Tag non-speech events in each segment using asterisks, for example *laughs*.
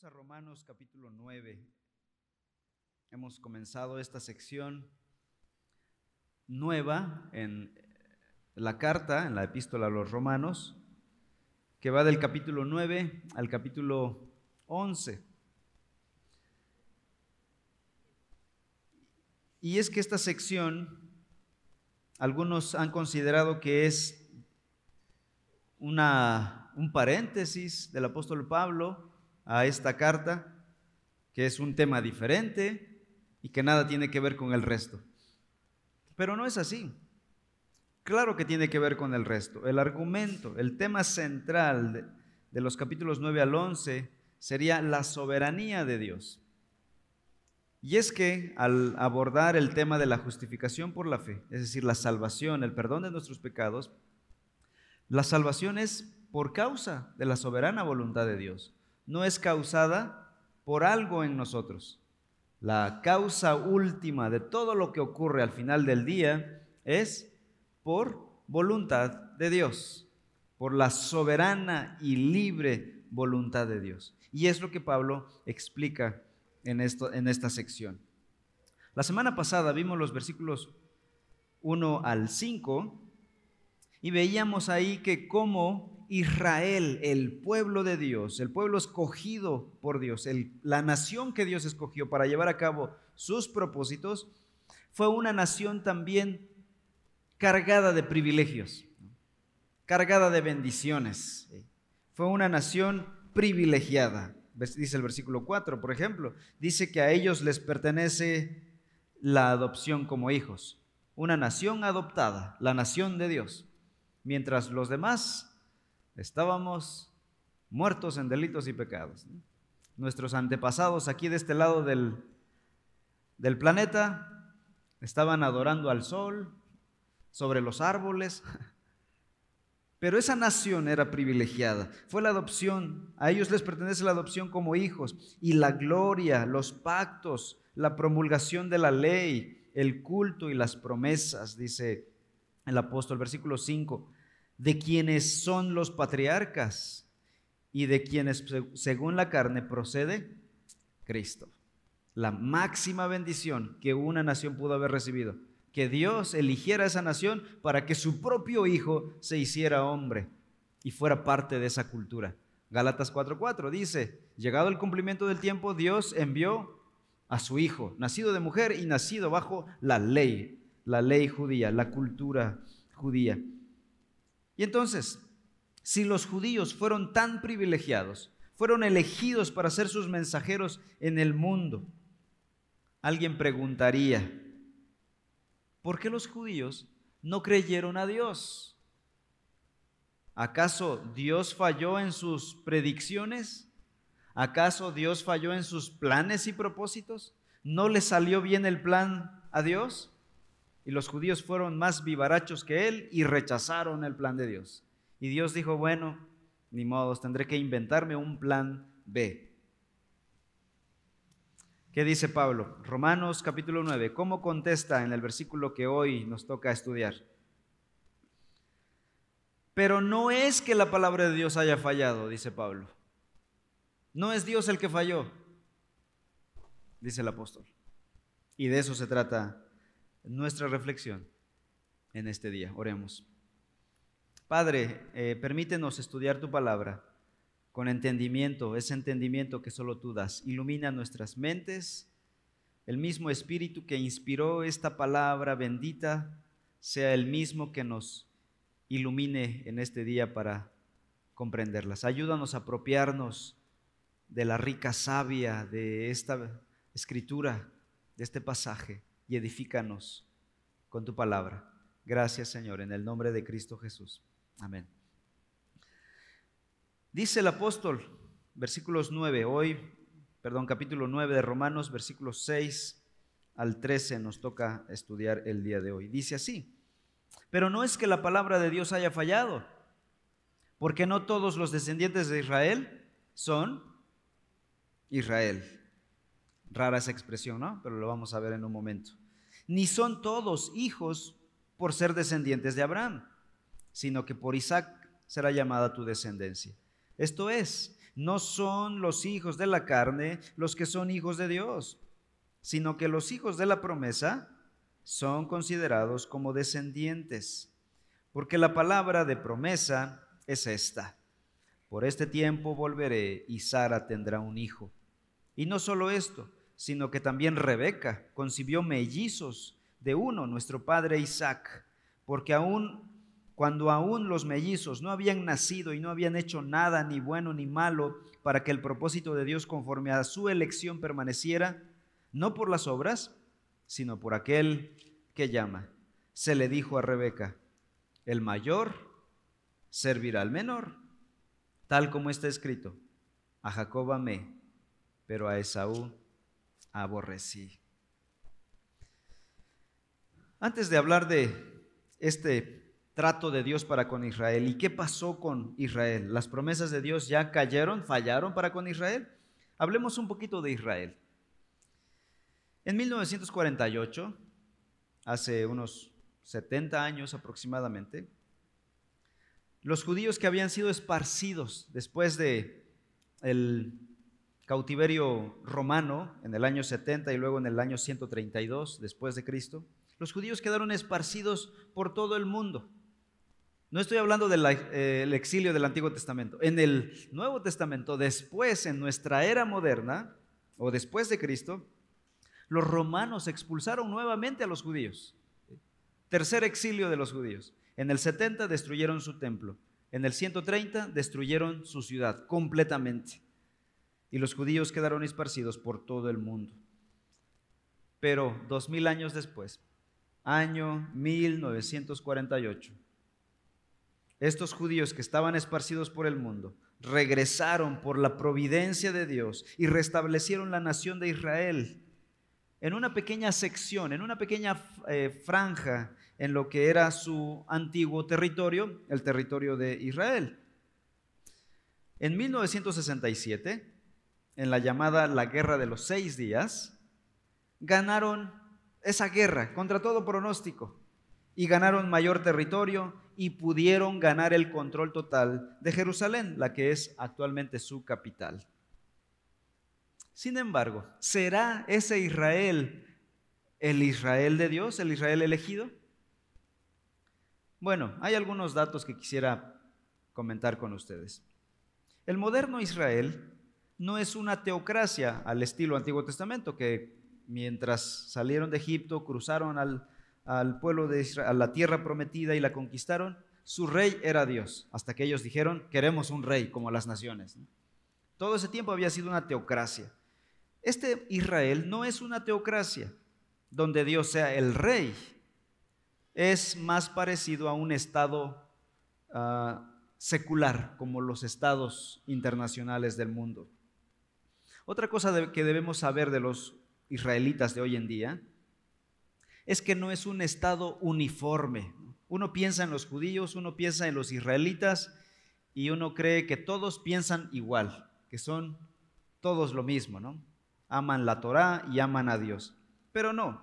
Vamos a Romanos capítulo 9. Hemos comenzado esta sección nueva en la carta, en la epístola a los romanos, que va del capítulo 9 al capítulo 11. Y es que esta sección, algunos han considerado que es una, un paréntesis del apóstol Pablo a esta carta, que es un tema diferente y que nada tiene que ver con el resto. Pero no es así. Claro que tiene que ver con el resto. El argumento, el tema central de, los capítulos 9 al 11 sería la soberanía de Dios. Y es que al abordar el tema de la justificación por la fe, es decir, la salvación, el perdón de nuestros pecados, la salvación es por causa de la soberana voluntad de Dios, no es causada por algo en nosotros. La causa última de todo lo que ocurre al final del día es por voluntad de Dios, por la soberana y libre voluntad de Dios. Y es lo que Pablo explica en, esta sección. La semana pasada vimos los versículos 1 al 5 y veíamos ahí que como Israel, el pueblo de Dios, el pueblo escogido por Dios, la nación que Dios escogió para llevar a cabo sus propósitos, fue una nación también cargada de privilegios, cargada de bendiciones. Fue una nación privilegiada dice el versículo 4, por ejemplo, dice que a ellos les pertenece la adopción como hijos, una nación adoptada, la nación de Dios, mientras los demás estábamos muertos en delitos y pecados. Nuestros antepasados aquí de este lado del, del planeta estaban adorando al sol, sobre los árboles, *laughs* Pero esa nación era privilegiada. Fue la adopción. A ellos les pertenece la adopción como hijos. Y la gloria, los pactos, la promulgación de la ley, el culto y las promesas, dice el apóstol, versículo 5, de quienes son los patriarcas y de quienes según la carne procede Cristo. La máxima bendición que una nación pudo haber recibido que Dios eligiera esa nación para que su propio hijo se hiciera hombre y fuera parte de esa cultura. Galatas 4:4 dice, llegado el cumplimiento del tiempo, Dios envió a su hijo, nacido de mujer y nacido bajo la ley, la ley judía, la cultura judía. Y entonces, si los judíos fueron tan privilegiados, fueron elegidos para ser sus mensajeros en el mundo, alguien preguntaría, ¿por qué los judíos no creyeron a Dios? ¿Acaso Dios falló en sus predicciones? ¿Acaso Dios falló en sus planes y propósitos? ¿No le salió bien el plan a Dios? Y los judíos fueron más vivarachos que él y rechazaron el plan de Dios. Y Dios dijo, bueno, ni modos, tendré que inventarme un plan B. ¿Qué dice Pablo? Romanos capítulo 9. ¿Cómo contesta en el versículo que hoy nos toca estudiar? Pero no es que la palabra de Dios haya fallado, dice Pablo. No es Dios el que falló, dice el apóstol. Y de eso se trata nuestra reflexión en este día. Oremos. Padre, eh, permítenos estudiar tu palabra con entendimiento, ese entendimiento que solo tú das. Ilumina nuestras mentes. El mismo Espíritu que inspiró esta palabra bendita sea el mismo que nos ilumine en este día para comprenderlas. Ayúdanos a apropiarnos de la rica savia de esta escritura, de este pasaje, y edifícanos con tu palabra. Gracias Señor, en el nombre de Cristo Jesús. Amén. Dice el apóstol, versículos 9, hoy, perdón, capítulo 9 de Romanos, versículos 6 al 13 nos toca estudiar el día de hoy. Dice así, pero no es que la palabra de Dios haya fallado, porque no todos los descendientes de Israel son Israel. Rara esa expresión, ¿no? Pero lo vamos a ver en un momento. Ni son todos hijos por ser descendientes de Abraham, sino que por Isaac será llamada tu descendencia. Esto es, no son los hijos de la carne los que son hijos de Dios, sino que los hijos de la promesa son considerados como descendientes. Porque la palabra de promesa es esta. Por este tiempo volveré y Sara tendrá un hijo. Y no solo esto, sino que también Rebeca concibió mellizos de uno, nuestro padre Isaac, porque aún cuando aún los mellizos no habían nacido y no habían hecho nada ni bueno ni malo para que el propósito de Dios conforme a su elección permaneciera, no por las obras, sino por aquel que llama. Se le dijo a Rebeca, el mayor servirá al menor, tal como está escrito, a Jacob amé, pero a Esaú aborrecí. Antes de hablar de este trato de Dios para con Israel. ¿Y qué pasó con Israel? ¿Las promesas de Dios ya cayeron, fallaron para con Israel? Hablemos un poquito de Israel. En 1948, hace unos 70 años aproximadamente, los judíos que habían sido esparcidos después de el cautiverio romano en el año 70 y luego en el año 132 después de Cristo, los judíos quedaron esparcidos por todo el mundo. No estoy hablando del eh, exilio del Antiguo Testamento. En el Nuevo Testamento, después, en nuestra era moderna, o después de Cristo, los romanos expulsaron nuevamente a los judíos. Tercer exilio de los judíos. En el 70 destruyeron su templo. En el 130 destruyeron su ciudad completamente. Y los judíos quedaron esparcidos por todo el mundo. Pero dos mil años después, año 1948, estos judíos que estaban esparcidos por el mundo regresaron por la providencia de Dios y restablecieron la nación de Israel en una pequeña sección, en una pequeña eh, franja en lo que era su antiguo territorio, el territorio de Israel. En 1967, en la llamada la Guerra de los Seis Días, ganaron esa guerra contra todo pronóstico y ganaron mayor territorio y pudieron ganar el control total de Jerusalén, la que es actualmente su capital. Sin embargo, ¿será ese Israel el Israel de Dios, el Israel elegido? Bueno, hay algunos datos que quisiera comentar con ustedes. El moderno Israel no es una teocracia al estilo Antiguo Testamento, que mientras salieron de Egipto, cruzaron al, pueblo de Israel, a la tierra prometida y la conquistaron, su rey era Dios, hasta que ellos dijeron, queremos un rey como las naciones. Todo ese tiempo había sido una teocracia. Este Israel no es una teocracia donde Dios sea el rey, es más parecido a un estado ah, secular, como los estados internacionales del mundo. Otra cosa que debemos saber de los israelitas de hoy en día es que no es un Estado uniforme. Uno piensa en los judíos, uno piensa en los israelitas y uno cree que todos piensan igual, que son todos lo mismo, ¿no? Aman la Torá y aman a Dios. Pero no,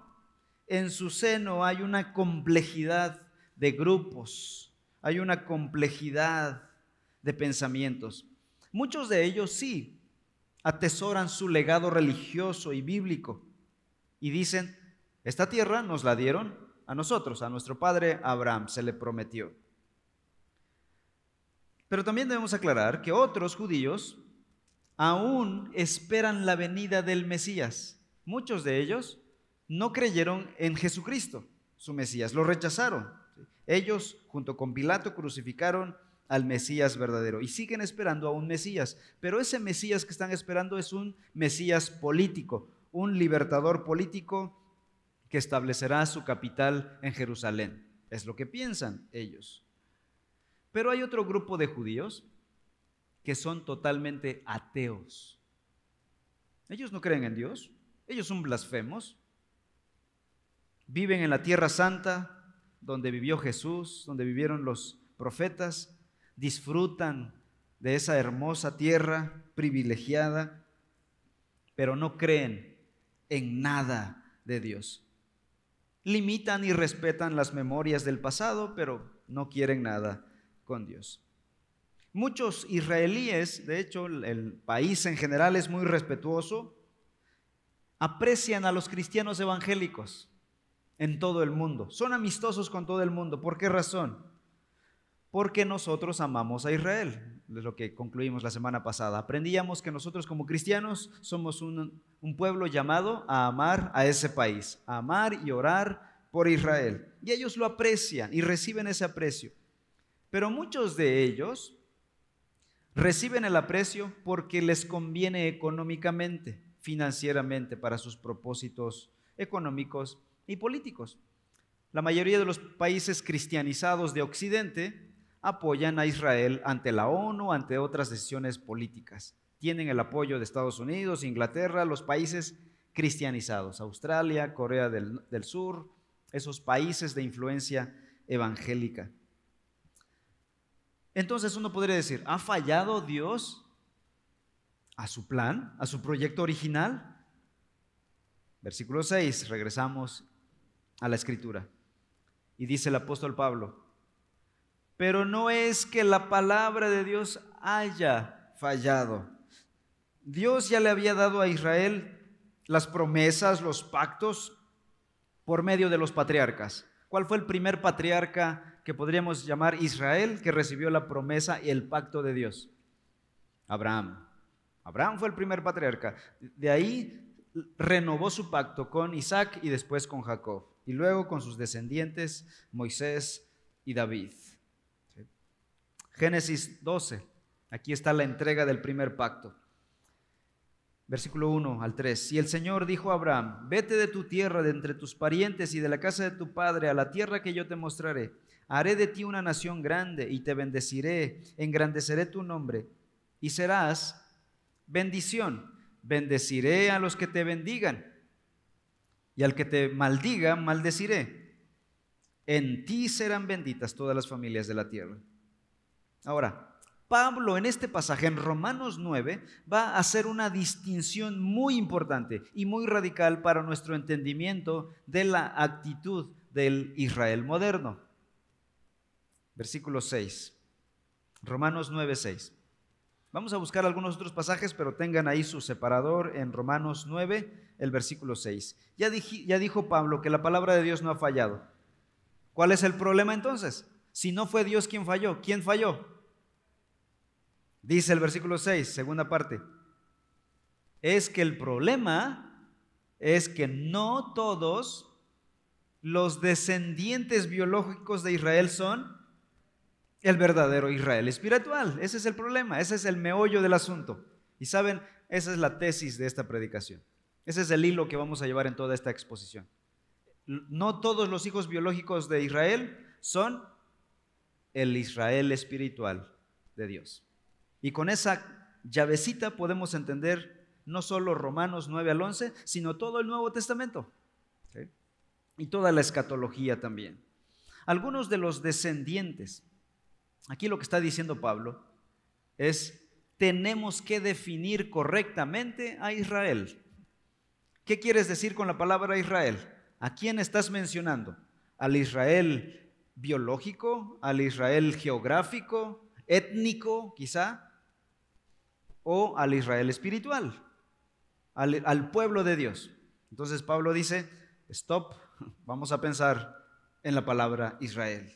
en su seno hay una complejidad de grupos, hay una complejidad de pensamientos. Muchos de ellos sí atesoran su legado religioso y bíblico y dicen, esta tierra nos la dieron a nosotros, a nuestro padre Abraham, se le prometió. Pero también debemos aclarar que otros judíos aún esperan la venida del Mesías. Muchos de ellos no creyeron en Jesucristo, su Mesías, lo rechazaron. Ellos, junto con Pilato, crucificaron al Mesías verdadero y siguen esperando a un Mesías. Pero ese Mesías que están esperando es un Mesías político, un libertador político que establecerá su capital en Jerusalén. Es lo que piensan ellos. Pero hay otro grupo de judíos que son totalmente ateos. Ellos no creen en Dios, ellos son blasfemos. Viven en la tierra santa, donde vivió Jesús, donde vivieron los profetas, disfrutan de esa hermosa tierra privilegiada, pero no creen en nada de Dios limitan y respetan las memorias del pasado, pero no quieren nada con Dios. Muchos israelíes, de hecho el país en general es muy respetuoso, aprecian a los cristianos evangélicos en todo el mundo. Son amistosos con todo el mundo. ¿Por qué razón? Porque nosotros amamos a Israel, es lo que concluimos la semana pasada. Aprendíamos que nosotros como cristianos somos un, un pueblo llamado a amar a ese país, a amar y orar por Israel. Y ellos lo aprecian y reciben ese aprecio. Pero muchos de ellos Reciben el aprecio porque les conviene económicamente, financieramente, para sus propósitos económicos y políticos. La mayoría de los países cristianizados de Occidente apoyan a Israel ante la ONU, ante otras decisiones políticas. Tienen el apoyo de Estados Unidos, Inglaterra, los países cristianizados, Australia, Corea del, Sur, esos países de influencia evangélica. Entonces uno podría decir, ¿ha fallado Dios a su plan, a su proyecto original? Versículo 6, regresamos a la escritura. Y dice el apóstol Pablo, pero no es que la palabra de Dios haya fallado. Dios ya le había dado a Israel las promesas, los pactos por medio de los patriarcas. ¿Cuál fue el primer patriarca que podríamos llamar Israel, que recibió la promesa y el pacto de Dios? Abraham. Abraham fue el primer patriarca. De ahí renovó su pacto con Isaac y después con Jacob. Y luego con sus descendientes, Moisés y David. Génesis 12. Aquí está la entrega del primer pacto. Versículo 1 al 3. Y el Señor dijo a Abraham, vete de tu tierra, de entre tus parientes y de la casa de tu padre, a la tierra que yo te mostraré haré de ti una nación grande y te bendeciré, engrandeceré tu nombre y serás bendición. Bendeciré a los que te bendigan y al que te maldiga, maldeciré. En ti serán benditas todas las familias de la tierra. Ahora, Pablo en este pasaje, en Romanos 9, va a hacer una distinción muy importante y muy radical para nuestro entendimiento de la actitud del Israel moderno versículo 6. Romanos 9, 6. Vamos a buscar algunos otros pasajes, pero tengan ahí su separador en Romanos 9, el versículo 6. Ya, ya dijo Pablo que la palabra de Dios no ha fallado. ¿Cuál es el problema entonces? Si no fue Dios quien falló, ¿quién falló? Dice el versículo 6, segunda parte. Es que el problema es que no todos los descendientes biológicos de Israel son el verdadero Israel espiritual. Ese es el problema, ese es el meollo del asunto. Y saben, esa es la tesis de esta predicación. Ese es el hilo que vamos a llevar en toda esta exposición. No todos los hijos biológicos de Israel son el Israel espiritual de Dios. Y con esa llavecita podemos entender no solo Romanos 9 al 11, sino todo el Nuevo Testamento. Y toda la escatología también. Algunos de los descendientes Aquí lo que está diciendo Pablo es, tenemos que definir correctamente a Israel. ¿Qué quieres decir con la palabra Israel? ¿A quién estás mencionando? ¿Al Israel biológico? ¿Al Israel geográfico? ¿Étnico quizá? ¿O al Israel espiritual? Al, pueblo de Dios. Entonces Pablo dice, stop, vamos a pensar en la palabra Israel.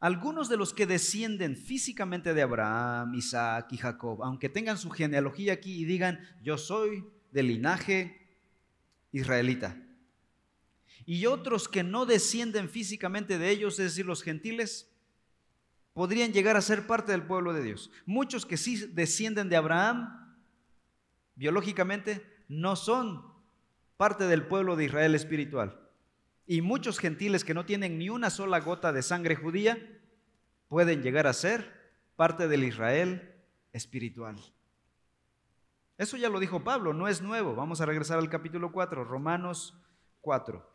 Algunos de los que descienden físicamente de Abraham, Isaac y Jacob, aunque tengan su genealogía aquí y digan, yo soy del linaje israelita. Y otros que no descienden físicamente de ellos, es decir, los gentiles, podrían llegar a ser parte del pueblo de Dios. Muchos que sí descienden de Abraham, biológicamente, no son parte del pueblo de Israel espiritual. Y muchos gentiles que no tienen ni una sola gota de sangre judía pueden llegar a ser parte del Israel espiritual. Eso ya lo dijo Pablo, no es nuevo. Vamos a regresar al capítulo 4, Romanos 4,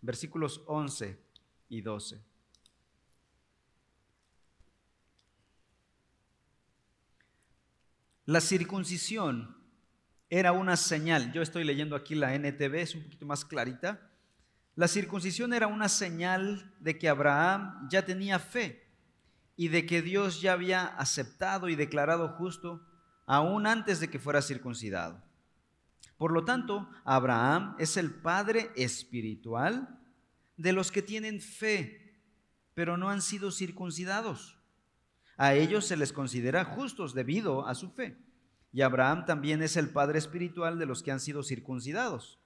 versículos 11 y 12. La circuncisión era una señal. Yo estoy leyendo aquí la NTV, es un poquito más clarita. La circuncisión era una señal de que Abraham ya tenía fe y de que Dios ya había aceptado y declarado justo aún antes de que fuera circuncidado. Por lo tanto, Abraham es el padre espiritual de los que tienen fe, pero no han sido circuncidados. A ellos se les considera justos debido a su fe. Y Abraham también es el padre espiritual de los que han sido circuncidados,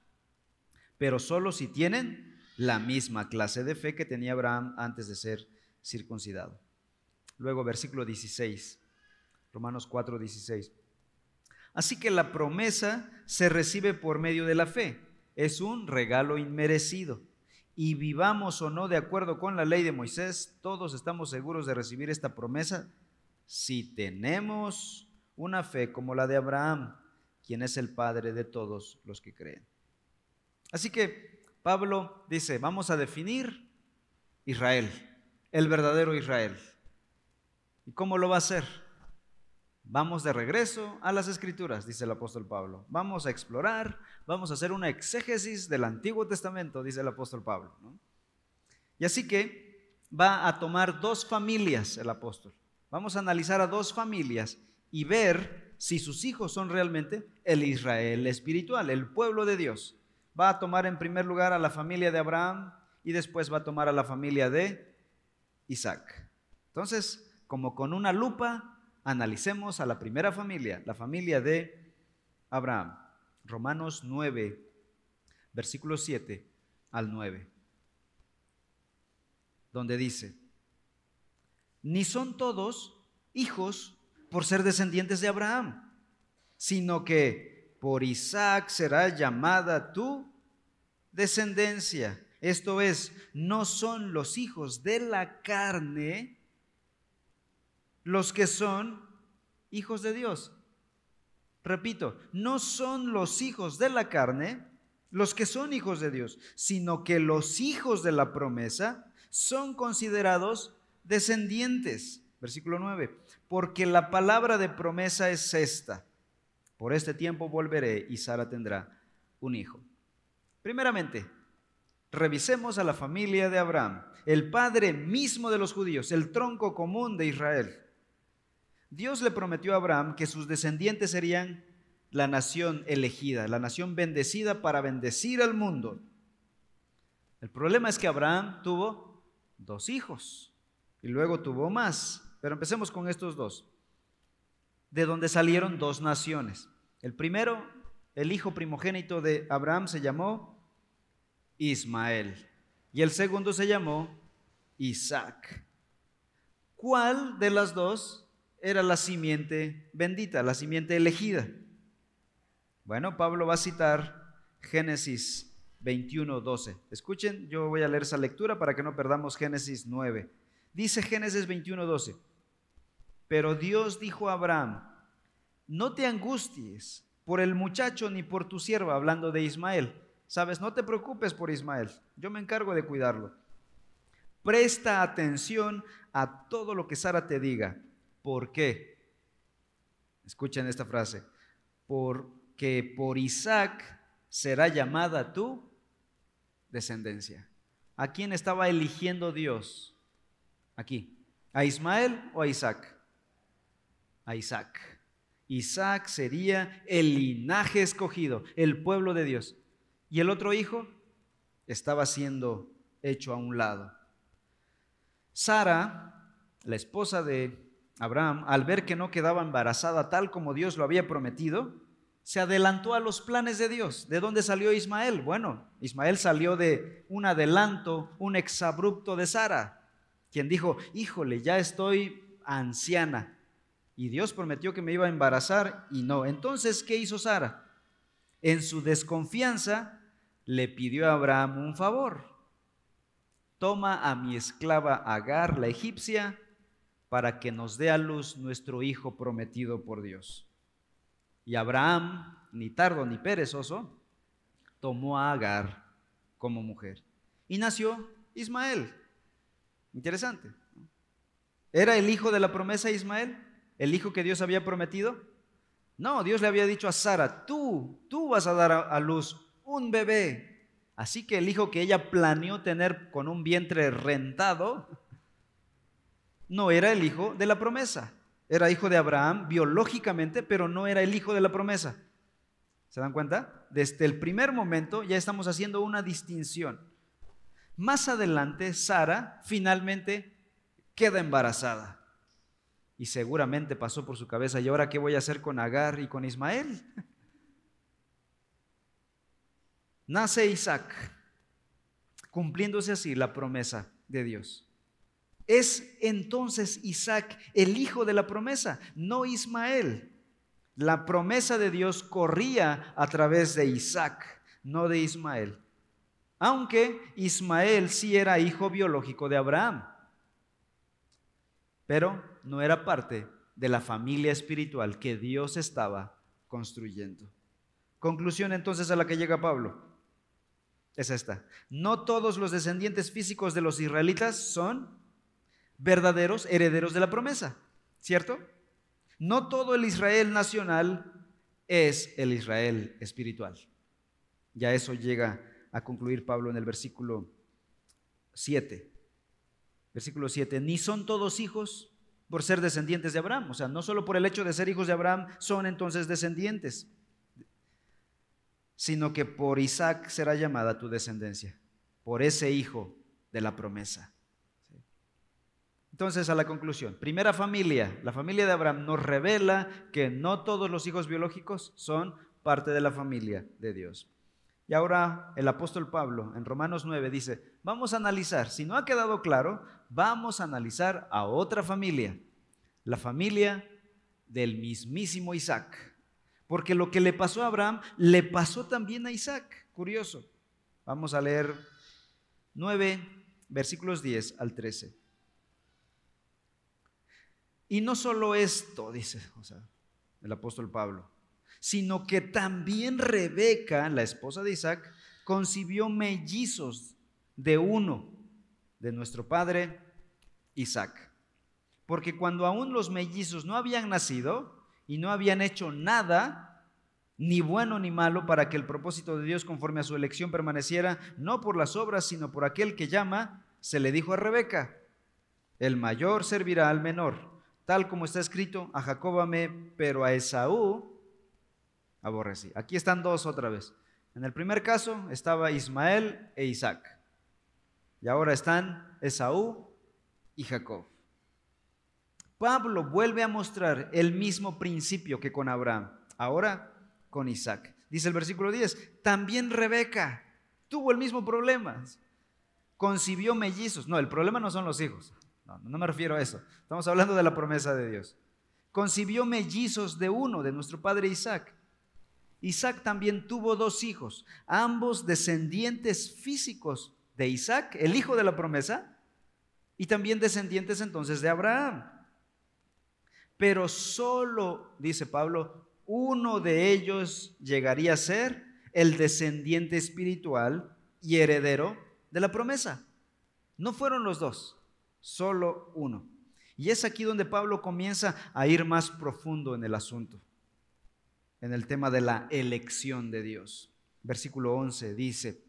pero solo si tienen la misma clase de fe que tenía Abraham antes de ser circuncidado. Luego versículo 16, Romanos 4, 16. Así que la promesa se recibe por medio de la fe. Es un regalo inmerecido. Y vivamos o no de acuerdo con la ley de Moisés, todos estamos seguros de recibir esta promesa si tenemos una fe como la de Abraham, quien es el padre de todos los que creen. Así que Pablo dice, vamos a definir Israel, el verdadero Israel. ¿Y cómo lo va a hacer? Vamos de regreso a las escrituras, dice el apóstol Pablo. Vamos a explorar, vamos a hacer una exégesis del Antiguo Testamento, dice el apóstol Pablo. Y así que va a tomar dos familias el apóstol. Vamos a analizar a dos familias y ver si sus hijos son realmente el Israel espiritual, el pueblo de Dios. Va a tomar en primer lugar a la familia de Abraham y después va a tomar a la familia de Isaac. Entonces, como con una lupa, analicemos a la primera familia, la familia de Abraham. Romanos 9, versículo 7 al 9, donde dice, ni son todos hijos por ser descendientes de Abraham, sino que por Isaac será llamada tu descendencia. Esto es, no son los hijos de la carne, los que son hijos de Dios. Repito, no son los hijos de la carne los que son hijos de Dios, sino que los hijos de la promesa son considerados descendientes. Versículo 9, porque la palabra de promesa es esta, por este tiempo volveré y Sara tendrá un hijo. Primeramente, revisemos a la familia de Abraham, el padre mismo de los judíos, el tronco común de Israel. Dios le prometió a Abraham que sus descendientes serían la nación elegida, la nación bendecida para bendecir al mundo. El problema es que Abraham tuvo dos hijos y luego tuvo más, pero empecemos con estos dos, de donde salieron dos naciones. El primero, el hijo primogénito de Abraham se llamó Ismael y el segundo se llamó Isaac. ¿Cuál de las dos era la simiente bendita, la simiente elegida. Bueno, Pablo va a citar Génesis 21, 12. Escuchen, yo voy a leer esa lectura para que no perdamos Génesis 9. Dice Génesis 21, 12. Pero Dios dijo a Abraham, no te angusties por el muchacho ni por tu sierva, hablando de Ismael. Sabes, no te preocupes por Ismael, yo me encargo de cuidarlo. Presta atención a todo lo que Sara te diga ¿Por qué? Escuchen esta frase. Porque por Isaac será llamada tu descendencia. ¿A quién estaba eligiendo Dios? Aquí. ¿A Ismael o a Isaac? A Isaac. Isaac sería el linaje escogido, el pueblo de Dios. Y el otro hijo estaba siendo hecho a un lado. Sara, la esposa de Abraham, al ver que no quedaba embarazada tal como Dios lo había prometido, se adelantó a los planes de Dios. ¿De dónde salió Ismael? Bueno, Ismael salió de un adelanto, un exabrupto de Sara, quien dijo, híjole, ya estoy anciana. Y Dios prometió que me iba a embarazar y no. Entonces, ¿qué hizo Sara? En su desconfianza, le pidió a Abraham un favor. Toma a mi esclava Agar, la egipcia, para que nos dé a luz nuestro hijo prometido por Dios. Y Abraham, ni tardo ni perezoso, tomó a Agar como mujer. Y nació Ismael. Interesante. ¿Era el hijo de la promesa Ismael? ¿El hijo que Dios había prometido? No, Dios le había dicho a Sara, tú, tú vas a dar a luz un bebé. Así que el hijo que ella planeó tener con un vientre rentado, no era el hijo de la promesa. Era hijo de Abraham biológicamente, pero no era el hijo de la promesa. ¿Se dan cuenta? Desde el primer momento ya estamos haciendo una distinción. Más adelante, Sara finalmente queda embarazada. Y seguramente pasó por su cabeza, ¿y ahora qué voy a hacer con Agar y con Ismael? *laughs* Nace Isaac, cumpliéndose así la promesa de Dios. Es entonces Isaac el hijo de la promesa, no Ismael. La promesa de Dios corría a través de Isaac, no de Ismael. Aunque Ismael sí era hijo biológico de Abraham, pero no era parte de la familia espiritual que Dios estaba construyendo. Conclusión entonces a la que llega Pablo es esta. No todos los descendientes físicos de los israelitas son verdaderos herederos de la promesa, ¿cierto? No todo el Israel nacional es el Israel espiritual. Ya eso llega a concluir Pablo en el versículo 7. Versículo 7, ni son todos hijos por ser descendientes de Abraham. O sea, no solo por el hecho de ser hijos de Abraham son entonces descendientes, sino que por Isaac será llamada tu descendencia, por ese hijo de la promesa. Entonces, a la conclusión, primera familia, la familia de Abraham nos revela que no todos los hijos biológicos son parte de la familia de Dios. Y ahora el apóstol Pablo en Romanos 9 dice, vamos a analizar, si no ha quedado claro, vamos a analizar a otra familia, la familia del mismísimo Isaac. Porque lo que le pasó a Abraham le pasó también a Isaac. Curioso. Vamos a leer 9 versículos 10 al 13. Y no solo esto, dice el apóstol Pablo, sino que también Rebeca, la esposa de Isaac, concibió mellizos de uno, de nuestro padre Isaac. Porque cuando aún los mellizos no habían nacido y no habían hecho nada, ni bueno ni malo, para que el propósito de Dios conforme a su elección permaneciera, no por las obras, sino por aquel que llama, se le dijo a Rebeca, el mayor servirá al menor tal como está escrito, a Jacob amé, pero a Esaú aborrecí. Aquí están dos otra vez. En el primer caso estaba Ismael e Isaac. Y ahora están Esaú y Jacob. Pablo vuelve a mostrar el mismo principio que con Abraham, ahora con Isaac. Dice el versículo 10, también Rebeca tuvo el mismo problema. Concibió mellizos. No, el problema no son los hijos. No, no me refiero a eso. Estamos hablando de la promesa de Dios. Concibió mellizos de uno, de nuestro padre Isaac. Isaac también tuvo dos hijos, ambos descendientes físicos de Isaac, el hijo de la promesa, y también descendientes entonces de Abraham. Pero solo, dice Pablo, uno de ellos llegaría a ser el descendiente espiritual y heredero de la promesa. No fueron los dos solo uno. Y es aquí donde Pablo comienza a ir más profundo en el asunto, en el tema de la elección de Dios. Versículo 11 dice,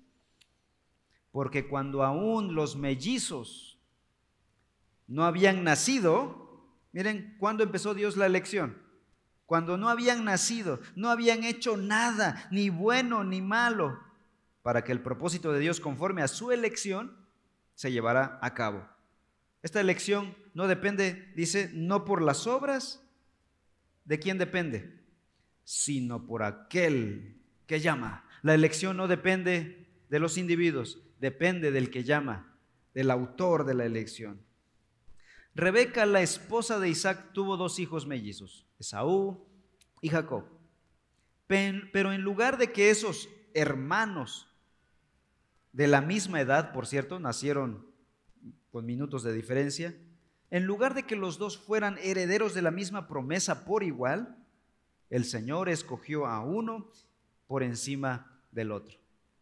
porque cuando aún los mellizos no habían nacido, miren, ¿cuándo empezó Dios la elección? Cuando no habían nacido, no habían hecho nada, ni bueno ni malo, para que el propósito de Dios conforme a su elección se llevara a cabo. Esta elección no depende, dice, no por las obras, ¿de quién depende? Sino por aquel que llama. La elección no depende de los individuos, depende del que llama, del autor de la elección. Rebeca, la esposa de Isaac, tuvo dos hijos mellizos, Esaú y Jacob. Pero en lugar de que esos hermanos de la misma edad, por cierto, nacieron con minutos de diferencia, en lugar de que los dos fueran herederos de la misma promesa por igual, el Señor escogió a uno por encima del otro.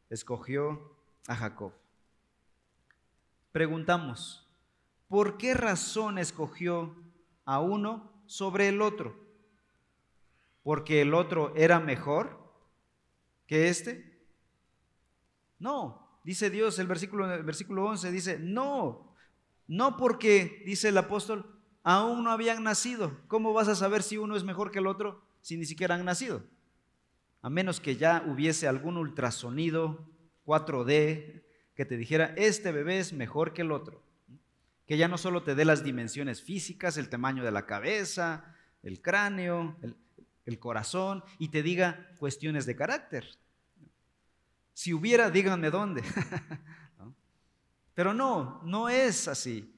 Escogió a Jacob. Preguntamos, ¿por qué razón escogió a uno sobre el otro? ¿Porque el otro era mejor que este? No, dice Dios, el versículo, el versículo 11 dice, no, No porque, dice el apóstol, aún no habían nacido. ¿Cómo vas a saber si uno es mejor que el otro si ni siquiera han nacido? A menos que ya hubiese algún ultrasonido 4D que te dijera, este bebé es mejor que el otro. Que ya no solo te dé las dimensiones físicas, el tamaño de la cabeza, el cráneo, el, corazón, y te diga cuestiones de carácter. Si hubiera, díganme dónde. *laughs* Pero no, no es así.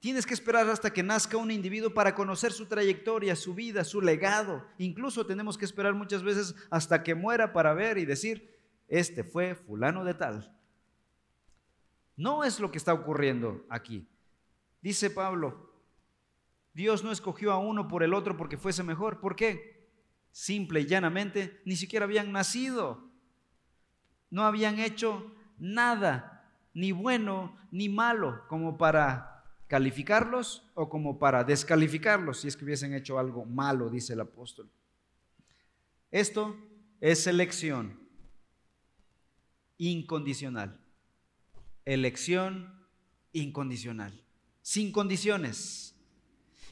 Tienes que esperar hasta que nazca un individuo para conocer su trayectoria, su vida, su legado. Incluso tenemos que esperar muchas veces hasta que muera para ver y decir, este fue fulano de tal. No es lo que está ocurriendo aquí. Dice Pablo, Dios no escogió a uno por el otro porque fuese mejor. ¿Por qué? Simple y llanamente, ni siquiera habían nacido. No habían hecho nada, ni bueno ni malo, como para calificarlos o como para descalificarlos si es que hubiesen hecho algo malo, dice el apóstol. Esto es elección incondicional. Elección incondicional sin condiciones.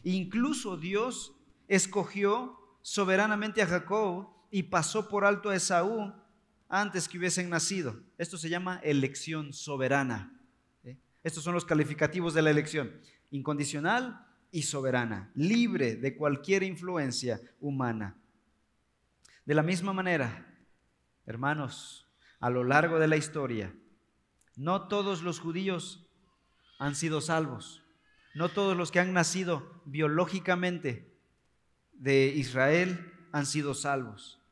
Incluso Dios escogió soberanamente a Jacob y pasó por alto a Esaú antes que hubiesen nacido. Esto se llama elección soberana. ¿eh? Estos son los calificativos de la elección. Incondicional y soberana, libre de cualquier influencia humana. De la misma manera, hermanos, a lo largo de la historia, no todos los judíos han sido salvos. No todos los que han nacido biológicamente de Israel han sido salvos.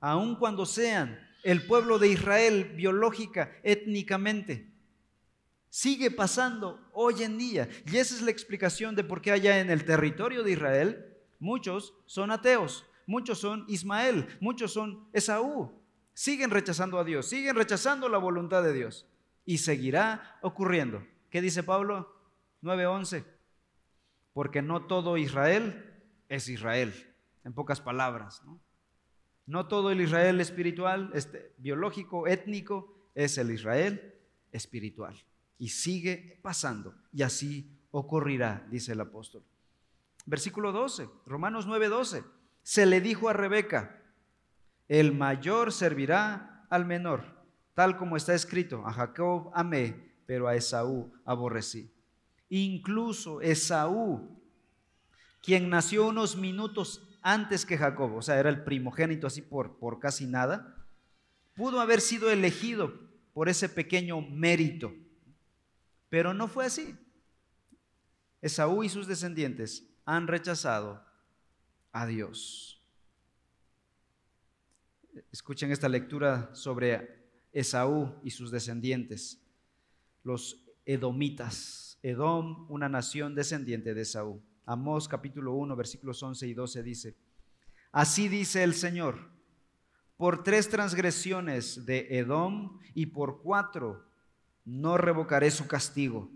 Aun cuando sean el pueblo de Israel biológica, étnicamente, sigue pasando hoy en día. Y esa es la explicación de por qué allá en el territorio de Israel muchos son ateos, muchos son Ismael, muchos son Esaú. Siguen rechazando a Dios, siguen rechazando la voluntad de Dios. Y seguirá ocurriendo. ¿Qué dice Pablo? 9:11. Porque no todo Israel es Israel, en pocas palabras. No, no todo el Israel espiritual, este, biológico, étnico, es el Israel espiritual. Y sigue pasando. Y así ocurrirá, dice el apóstol. Versículo 12, Romanos 9:12. Se le dijo a Rebeca, el mayor servirá al menor, tal como está escrito, a Jacob amé, pero a Esaú aborrecí. Incluso Esaú, quien nació unos minutos antes que Jacob, o sea, era el primogénito así por, por casi nada, pudo haber sido elegido por ese pequeño mérito, pero no fue así. Esaú y sus descendientes han rechazado a Dios. Escuchen esta lectura sobre Esaú y sus descendientes, los edomitas. Edom, una nación descendiente de Saúl. Amós capítulo 1, versículos 11 y 12 dice, Así dice el Señor, por tres transgresiones de Edom y por cuatro no revocaré su castigo,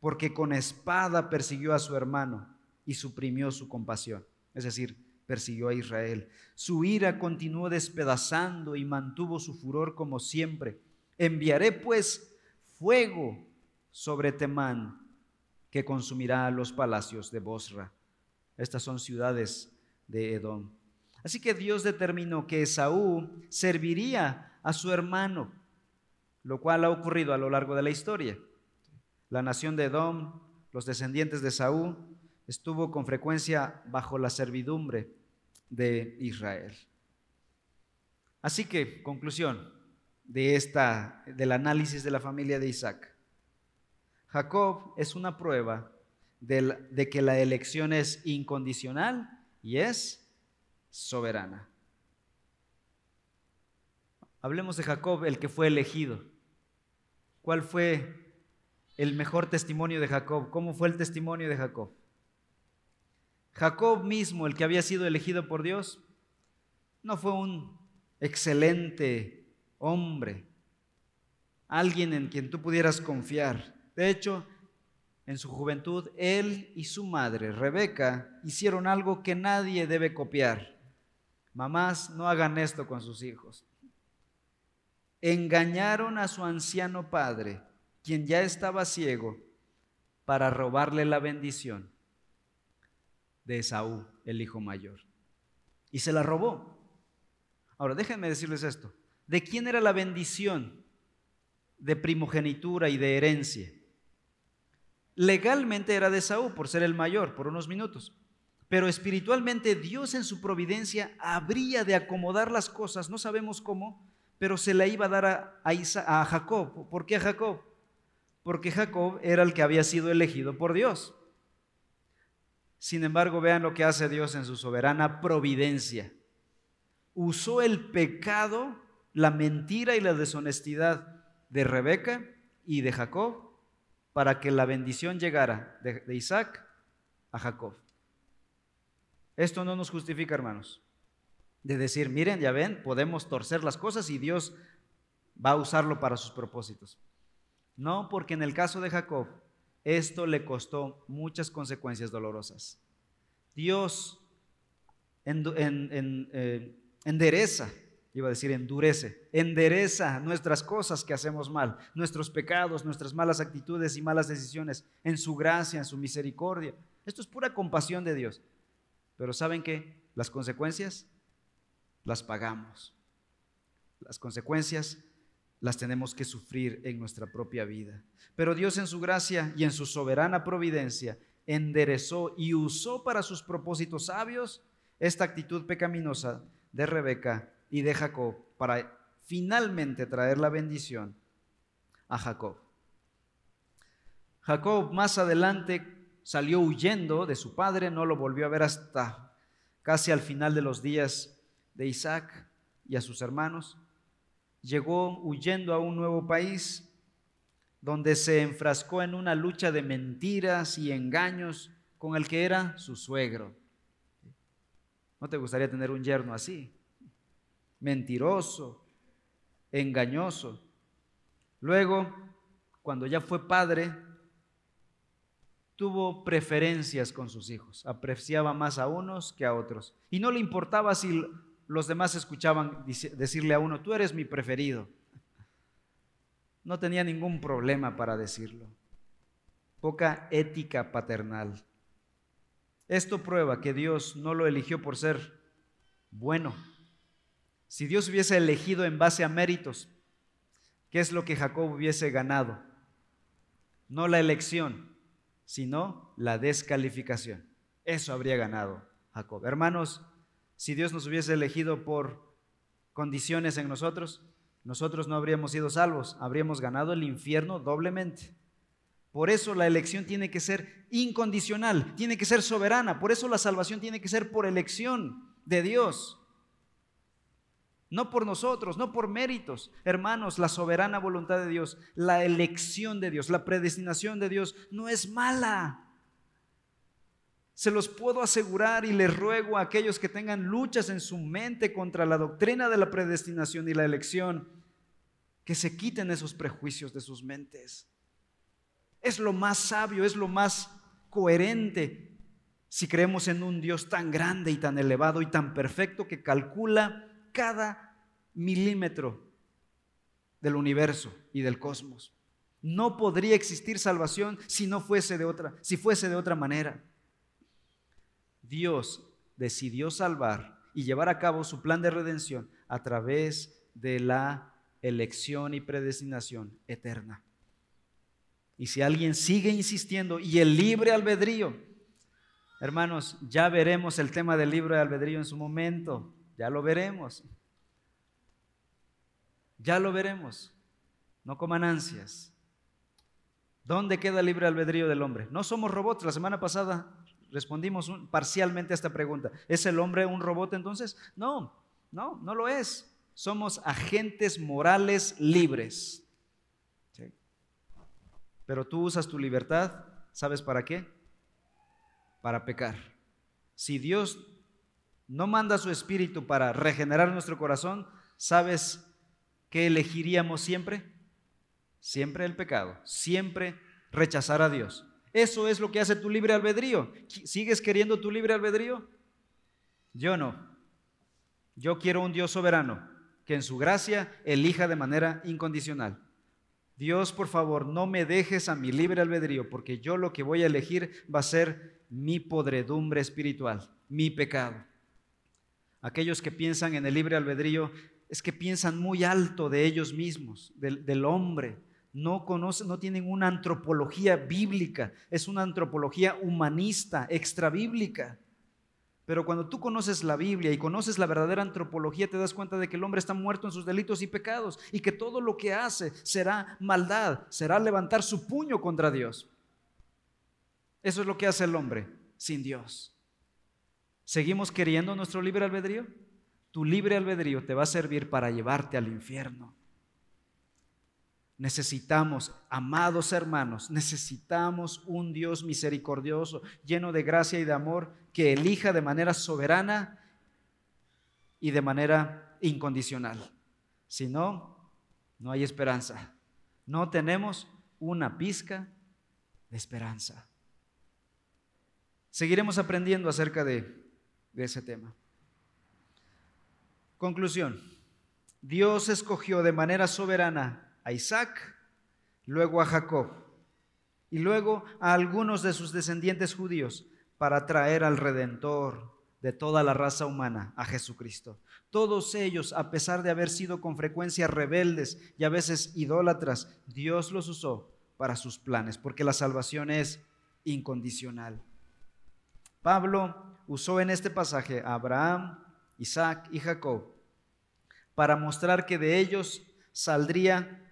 porque con espada persiguió a su hermano y suprimió su compasión, es decir, persiguió a Israel. Su ira continuó despedazando y mantuvo su furor como siempre. Enviaré pues fuego sobre Temán, que consumirá los palacios de Bosra. Estas son ciudades de Edom. Así que Dios determinó que Esaú serviría a su hermano, lo cual ha ocurrido a lo largo de la historia. La nación de Edom, los descendientes de Esaú, estuvo con frecuencia bajo la servidumbre de Israel. Así que, conclusión de esta del análisis de la familia de Isaac. Jacob es una prueba de, que la elección es incondicional y es soberana. Hablemos de Jacob, el que fue elegido. ¿Cuál fue el mejor testimonio de Jacob? ¿Cómo fue el testimonio de Jacob? Jacob mismo, el que había sido elegido por Dios, no fue un excelente hombre, alguien en quien tú pudieras confiar. De hecho, en su juventud, él y su madre, Rebeca, hicieron algo que nadie debe copiar. Mamás, no hagan esto con sus hijos. Engañaron a su anciano padre, quien ya estaba ciego, para robarle la bendición de Esaú, el hijo mayor. Y se la robó. Ahora, déjenme decirles esto. ¿De quién era la bendición de primogenitura y de herencia? Legalmente era de Esaú por ser el mayor, por unos minutos. Pero espiritualmente Dios en su providencia habría de acomodar las cosas, no sabemos cómo, pero se la iba a dar a, a, Jacob. ¿Por qué a Jacob? Porque Jacob era el que había sido elegido por Dios. Sin embargo, vean lo que hace Dios en su soberana providencia. Usó el pecado, la mentira y la deshonestidad de Rebeca y de Jacob para que la bendición llegara de, Isaac a Jacob. Esto no nos justifica, hermanos, de decir, miren, ya ven, podemos torcer las cosas y Dios va a usarlo para sus propósitos. No, porque en el caso de Jacob, esto le costó muchas consecuencias dolorosas. Dios eh, endereza, iba a decir endurece, endereza nuestras cosas que hacemos mal, nuestros pecados, nuestras malas actitudes y malas decisiones, en su gracia, en su misericordia. Esto es pura compasión de Dios. Pero ¿saben qué? Las consecuencias las pagamos. Las consecuencias las tenemos que sufrir en nuestra propia vida. Pero Dios en su gracia y en su soberana providencia enderezó y usó para sus propósitos sabios esta actitud pecaminosa de Rebeca y de Jacob para finalmente traer la bendición a Jacob. Jacob más adelante salió huyendo de su padre, no lo volvió a ver hasta casi al final de los días de Isaac y a sus hermanos. Llegó huyendo a un nuevo país donde se enfrascó en una lucha de mentiras y engaños con el que era su suegro. ¿No te gustaría tener un yerno así? Mentiroso, engañoso. Luego, cuando ya fue padre, tuvo preferencias con sus hijos, apreciaba más a unos que a otros. Y no le importaba si los demás escuchaban decirle a uno, tú eres mi preferido. No tenía ningún problema para decirlo. Poca ética paternal. Esto prueba que Dios no lo eligió por ser bueno. Si Dios hubiese elegido en base a méritos, ¿qué es lo que Jacob hubiese ganado? No la elección, sino la descalificación. Eso habría ganado Jacob. Hermanos, si Dios nos hubiese elegido por condiciones en nosotros, nosotros no habríamos sido salvos, habríamos ganado el infierno doblemente. Por eso la elección tiene que ser incondicional, tiene que ser soberana, por eso la salvación tiene que ser por elección de Dios no por nosotros, no por méritos. Hermanos, la soberana voluntad de Dios, la elección de Dios, la predestinación de Dios no es mala. Se los puedo asegurar y les ruego a aquellos que tengan luchas en su mente contra la doctrina de la predestinación y la elección, que se quiten esos prejuicios de sus mentes. Es lo más sabio, es lo más coherente si creemos en un Dios tan grande y tan elevado y tan perfecto que calcula cada milímetro del universo y del cosmos. No podría existir salvación si no fuese de otra, si fuese de otra manera. Dios decidió salvar y llevar a cabo su plan de redención a través de la elección y predestinación eterna. Y si alguien sigue insistiendo y el libre albedrío, hermanos, ya veremos el tema del libre albedrío en su momento. Ya lo veremos. Ya lo veremos. No coman ansias. ¿Dónde queda el libre albedrío del hombre? No somos robots. La semana pasada respondimos parcialmente a esta pregunta. ¿Es el hombre un robot entonces? No, no, no lo es. Somos agentes morales libres. Pero tú usas tu libertad, ¿sabes para qué? Para pecar. Si Dios no manda su espíritu para regenerar nuestro corazón, ¿sabes qué elegiríamos siempre? Siempre el pecado, siempre rechazar a Dios. Eso es lo que hace tu libre albedrío. ¿Sigues queriendo tu libre albedrío? Yo no. Yo quiero un Dios soberano que en su gracia elija de manera incondicional. Dios, por favor, no me dejes a mi libre albedrío, porque yo lo que voy a elegir va a ser mi podredumbre espiritual, mi pecado. Aquellos que piensan en el libre albedrío es que piensan muy alto de ellos mismos, del, hombre. No conocen, no tienen una antropología bíblica, es una antropología humanista, extrabíblica. Pero cuando tú conoces la Biblia y conoces la verdadera antropología, te das cuenta de que el hombre está muerto en sus delitos y pecados y que todo lo que hace será maldad, será levantar su puño contra Dios. Eso es lo que hace el hombre sin Dios. ¿Seguimos queriendo nuestro libre albedrío? Tu libre albedrío te va a servir para llevarte al infierno. Necesitamos, amados hermanos, necesitamos un Dios misericordioso, lleno de gracia y de amor, que elija de manera soberana y de manera incondicional. Si no, no hay esperanza. No tenemos una pizca de esperanza. Seguiremos aprendiendo acerca de, de ese tema. Conclusión. Dios escogió de manera soberana a Isaac, luego a Jacob y luego a algunos de sus descendientes judíos para traer al Redentor de toda la raza humana, a Jesucristo. Todos ellos, a pesar de haber sido con frecuencia rebeldes y a veces idólatras, Dios los usó para sus planes, porque la salvación es incondicional. Pablo usó en este pasaje a Abraham, Isaac y Jacob para mostrar que de ellos saldría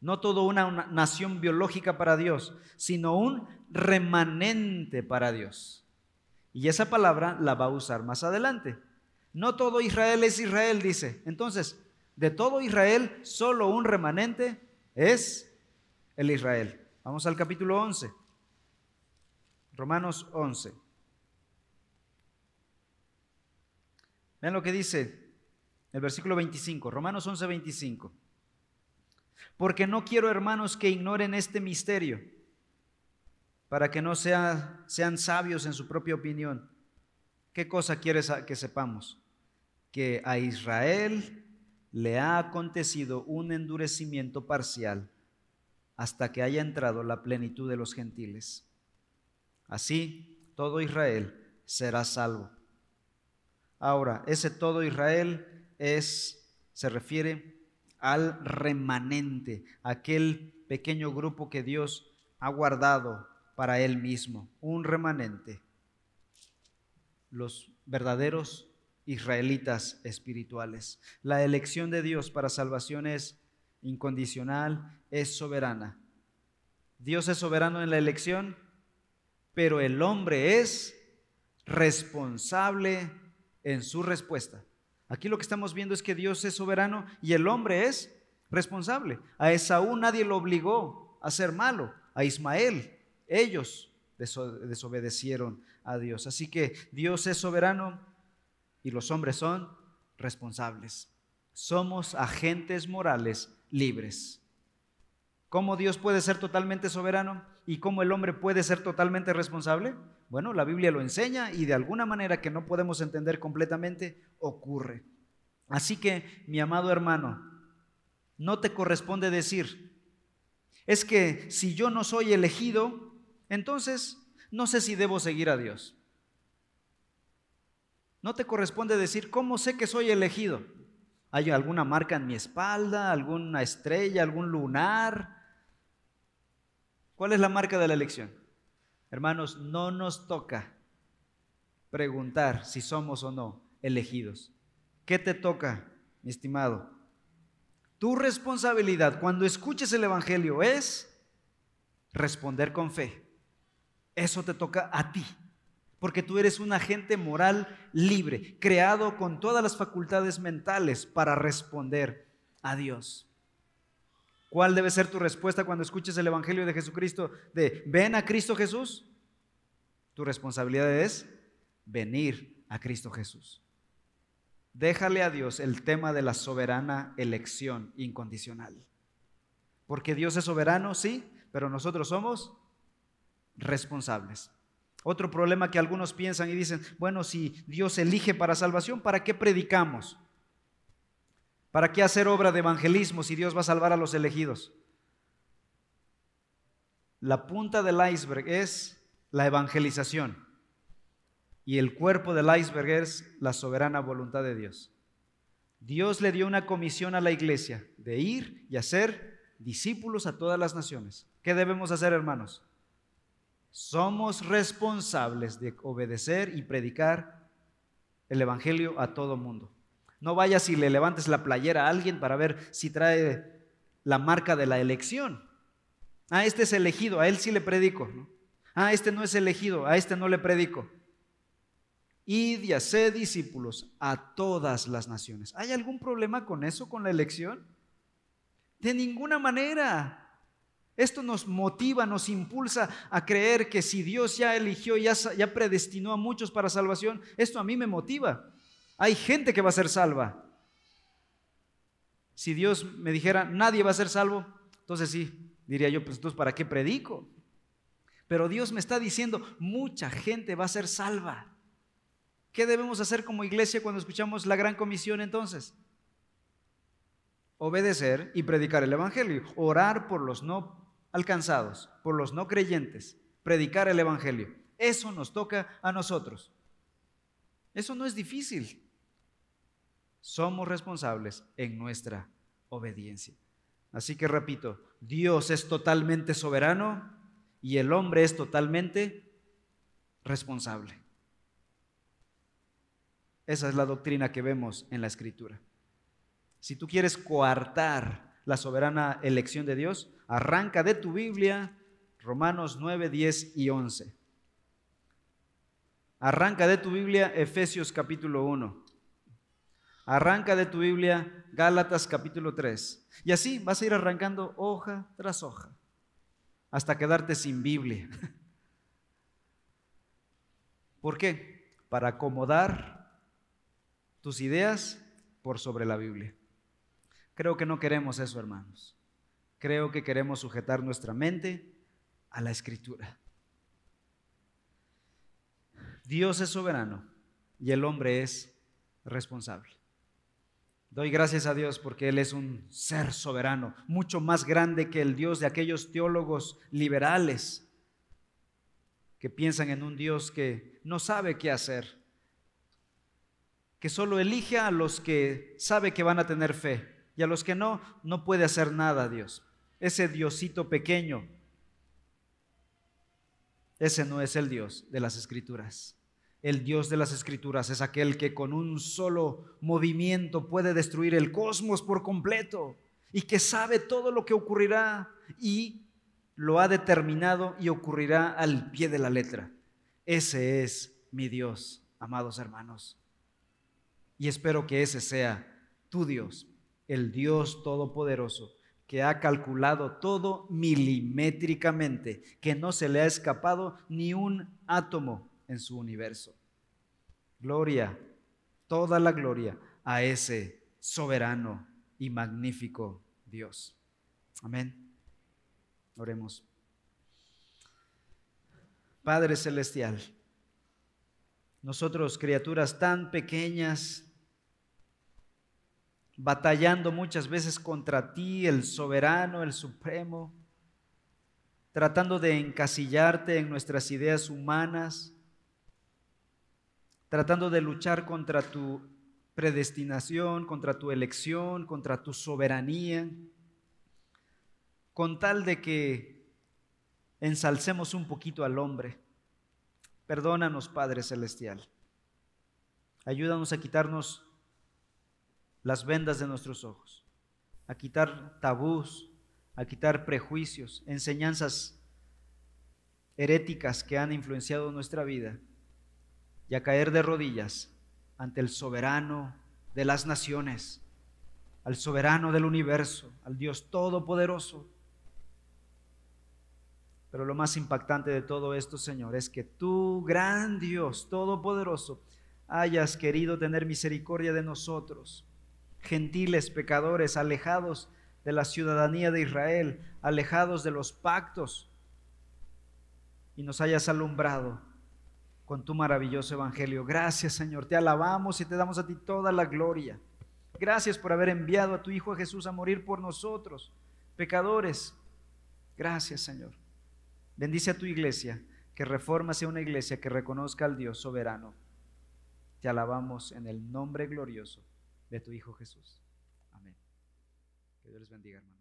no todo una, nación biológica para Dios, sino un remanente para Dios. Y esa palabra la va a usar más adelante. No todo Israel es Israel, dice. Entonces, de todo Israel, solo un remanente es el Israel. Vamos al capítulo 11. Romanos 11. Vean lo que dice el versículo 25. Romanos 11, 25 porque no quiero, hermanos, que ignoren este misterio, para que no sean sabios en su propia opinión. ¿Qué cosa quieres que sepamos? Que a Israel le ha acontecido un endurecimiento parcial hasta que haya entrado la plenitud de los gentiles. Así, todo Israel será salvo. Ahora, ese todo Israel es, se refiere al remanente, aquel pequeño grupo que Dios ha guardado para Él mismo, un remanente, los verdaderos israelitas espirituales. La elección de Dios para salvación es incondicional, es soberana. Dios es soberano en la elección, pero el hombre es responsable en su respuesta. Aquí lo que estamos viendo es que Dios es soberano y el hombre es responsable. A Esaú nadie lo obligó a ser malo, a Ismael ellos desobedecieron a Dios. Así que Dios es soberano y los hombres son responsables. Somos agentes morales libres. ¿Cómo Dios puede ser totalmente soberano y cómo el hombre puede ser totalmente responsable? Bueno, la Biblia lo enseña y de alguna manera que no podemos entender completamente ocurre. Así que, mi amado hermano, no te corresponde decir, es que si yo no soy elegido, entonces no sé si debo seguir a Dios. No te corresponde decir, ¿cómo sé que soy elegido? ¿Hay alguna marca en mi espalda, alguna estrella, algún lunar? ¿Cuál es la marca de la elección? Hermanos, no nos toca preguntar si somos o no elegidos. ¿Qué te toca, mi estimado? Tu responsabilidad cuando escuches el Evangelio es responder con fe. Eso te toca a ti, porque tú eres un agente moral libre, creado con todas las facultades mentales para responder a Dios. ¿Cuál debe ser tu respuesta cuando escuches el Evangelio de Jesucristo de ven a Cristo Jesús? Tu responsabilidad es venir a Cristo Jesús. Déjale a Dios el tema de la soberana elección incondicional. Porque Dios es soberano, sí, pero nosotros somos responsables. Otro problema que algunos piensan y dicen, bueno, si Dios elige para salvación, ¿para qué predicamos? ¿Para qué hacer obra de evangelismo si Dios va a salvar a los elegidos? la punta del iceberg es la evangelización y el cuerpo del iceberg es la soberana voluntad de Dios. Dios le dio una comisión a la iglesia de ir y hacer discípulos a todas las naciones. ¿Qué debemos hacer, hermanos? Somos responsables de obedecer y predicar el Evangelio a todo mundo. No vayas y le levantes la playera a alguien para ver si trae la marca de la elección. Ah, este es elegido, a él sí le predico. Ah, este no es elegido, a este no le predico. Id y haced discípulos a todas las naciones. ¿Hay algún problema con eso, con la elección? De ninguna manera. Esto nos motiva, nos impulsa a creer que si Dios ya eligió, ya, ya predestinó a muchos para salvación, esto a mí me motiva. Hay gente que va a ser salva. Si Dios me dijera, nadie va a ser salvo, entonces sí, diría yo, pues entonces, ¿para qué predico? Pero Dios me está diciendo, mucha gente va a ser salva. ¿Qué debemos hacer como iglesia cuando escuchamos la gran comisión entonces? Obedecer y predicar el Evangelio, orar por los no alcanzados, por los no creyentes, predicar el Evangelio. Eso nos toca a nosotros. Eso no es difícil. Somos responsables en nuestra obediencia. Así que repito, Dios es totalmente soberano y el hombre es totalmente responsable. Esa es la doctrina que vemos en la escritura. Si tú quieres coartar la soberana elección de Dios, arranca de tu Biblia Romanos 9, 10 y 11. Arranca de tu Biblia Efesios capítulo 1. Arranca de tu Biblia Gálatas capítulo 3. Y así vas a ir arrancando hoja tras hoja hasta quedarte sin Biblia. *laughs* ¿Por qué? Para acomodar tus ideas por sobre la Biblia. Creo que no queremos eso, hermanos. Creo que queremos sujetar nuestra mente a la escritura. Dios es soberano y el hombre es responsable. Doy gracias a Dios porque Él es un ser soberano, mucho más grande que el Dios de aquellos teólogos liberales que piensan en un Dios que no sabe qué hacer, que solo elige a los que sabe que van a tener fe y a los que no, no puede hacer nada Dios. Ese Diosito pequeño, ese no es el Dios de las Escrituras. El Dios de las Escrituras es aquel que con un solo movimiento puede destruir el cosmos por completo y que sabe todo lo que ocurrirá y lo ha determinado y ocurrirá al pie de la letra. Ese es mi Dios, amados hermanos. Y espero que ese sea tu Dios, el Dios Todopoderoso, que ha calculado todo milimétricamente, que no se le ha escapado ni un átomo en su universo. Gloria, toda la gloria a ese soberano y magnífico Dios. Amén. Oremos. Padre Celestial, nosotros criaturas tan pequeñas, batallando muchas veces contra ti, el soberano, el supremo, tratando de encasillarte en nuestras ideas humanas, tratando de luchar contra tu predestinación, contra tu elección, contra tu soberanía, con tal de que ensalcemos un poquito al hombre. Perdónanos, Padre Celestial. Ayúdanos a quitarnos las vendas de nuestros ojos, a quitar tabús, a quitar prejuicios, enseñanzas heréticas que han influenciado nuestra vida y a caer de rodillas ante el soberano de las naciones, al soberano del universo, al Dios todopoderoso. Pero lo más impactante de todo esto, Señor, es que tú, gran Dios todopoderoso, hayas querido tener misericordia de nosotros, gentiles, pecadores, alejados de la ciudadanía de Israel, alejados de los pactos, y nos hayas alumbrado con tu maravilloso evangelio. Gracias Señor, te alabamos y te damos a ti toda la gloria. Gracias por haber enviado a tu Hijo Jesús a morir por nosotros, pecadores. Gracias Señor. Bendice a tu iglesia, que Reforma sea una iglesia que reconozca al Dios soberano. Te alabamos en el nombre glorioso de tu Hijo Jesús. Amén. Que Dios les bendiga, hermanos.